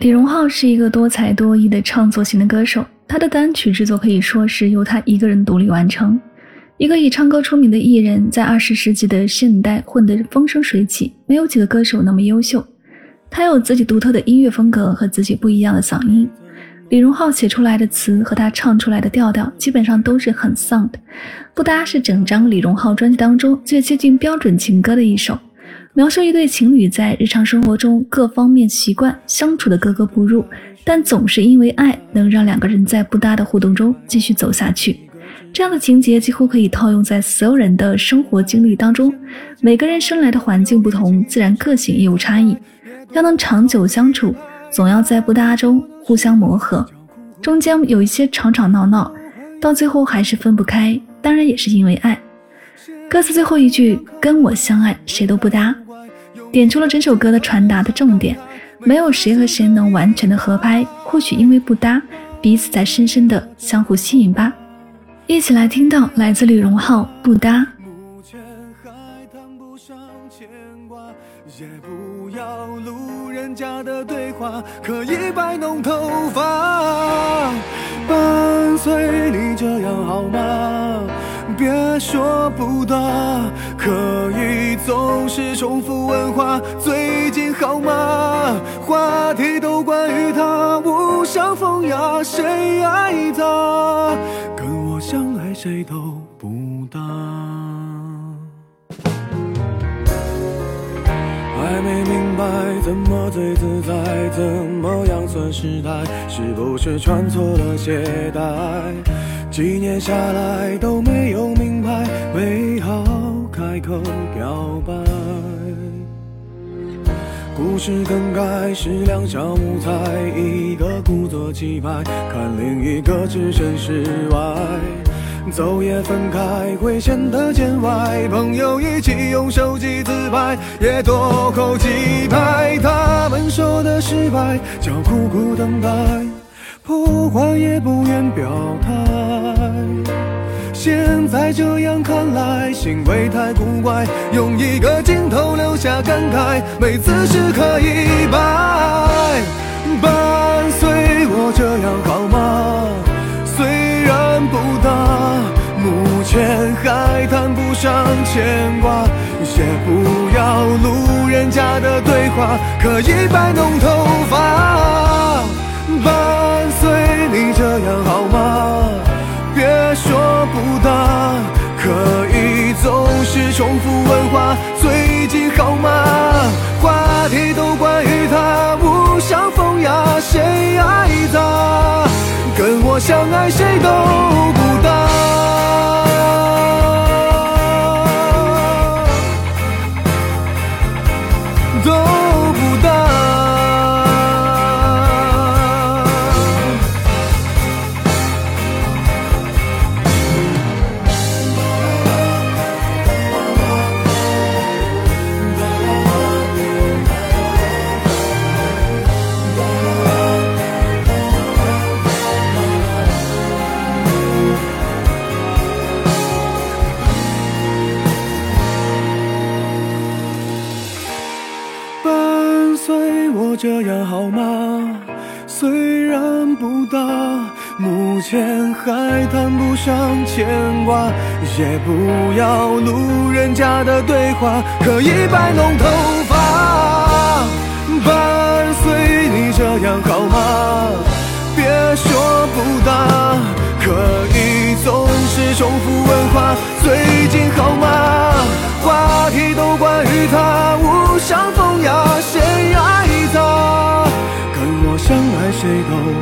李荣浩是一个多才多艺的创作型的歌手，他的单曲制作可以说是由他一个人独立完成。一个以唱歌出名的艺人，在二十世纪的现代混得风生水起，没有几个歌手那么优秀。他有自己独特的音乐风格和自己不一样的嗓音。李荣浩写出来的词和他唱出来的调调，基本上都是很丧的。不搭是整张李荣浩专辑当中最接近标准情歌的一首。描述一对情侣在日常生活中各方面习惯相处的格格不入，但总是因为爱能让两个人在不搭的互动中继续走下去。这样的情节几乎可以套用在所有人的生活经历当中。每个人生来的环境不同，自然个性也有差异。要能长久相处，总要在不搭中互相磨合，中间有一些吵吵闹闹，到最后还是分不开。当然也是因为爱。歌词最后一句“跟我相爱，谁都不搭”，点出了整首歌的传达的重点。没有谁和谁能完全的合拍，或许因为不搭，彼此在深深的相互吸引吧。一起来听到来自李荣浩《不搭》。也不要路人甲的对话，可以摆弄头发，伴随你这样好吗？别说不搭，可以总是重复问话。最近好吗？话题都关于他，无伤风雅，谁爱他？跟我相爱谁都不搭。还没明白怎么最自在，怎么样算失态？是不是穿错了鞋带？几年下来都没有明白，美好口表白。故事更改是两小无猜，一个故作气派，看另一个置身事外。走也分开会显得见外，朋友一起用手机自拍，也多扣几拍。他们说的失败叫苦苦等待。不管也不愿表态，现在这样看来，行为太古怪。用一个镜头留下感慨，没姿势可以摆。伴随我这样好吗？虽然不大，目前还谈不上牵挂。也不要路人甲的对话，可以摆弄头发。相爱谁都这样好吗？虽然不大，目前还谈不上牵挂。也不要路人甲的对话，可以摆弄头发。最后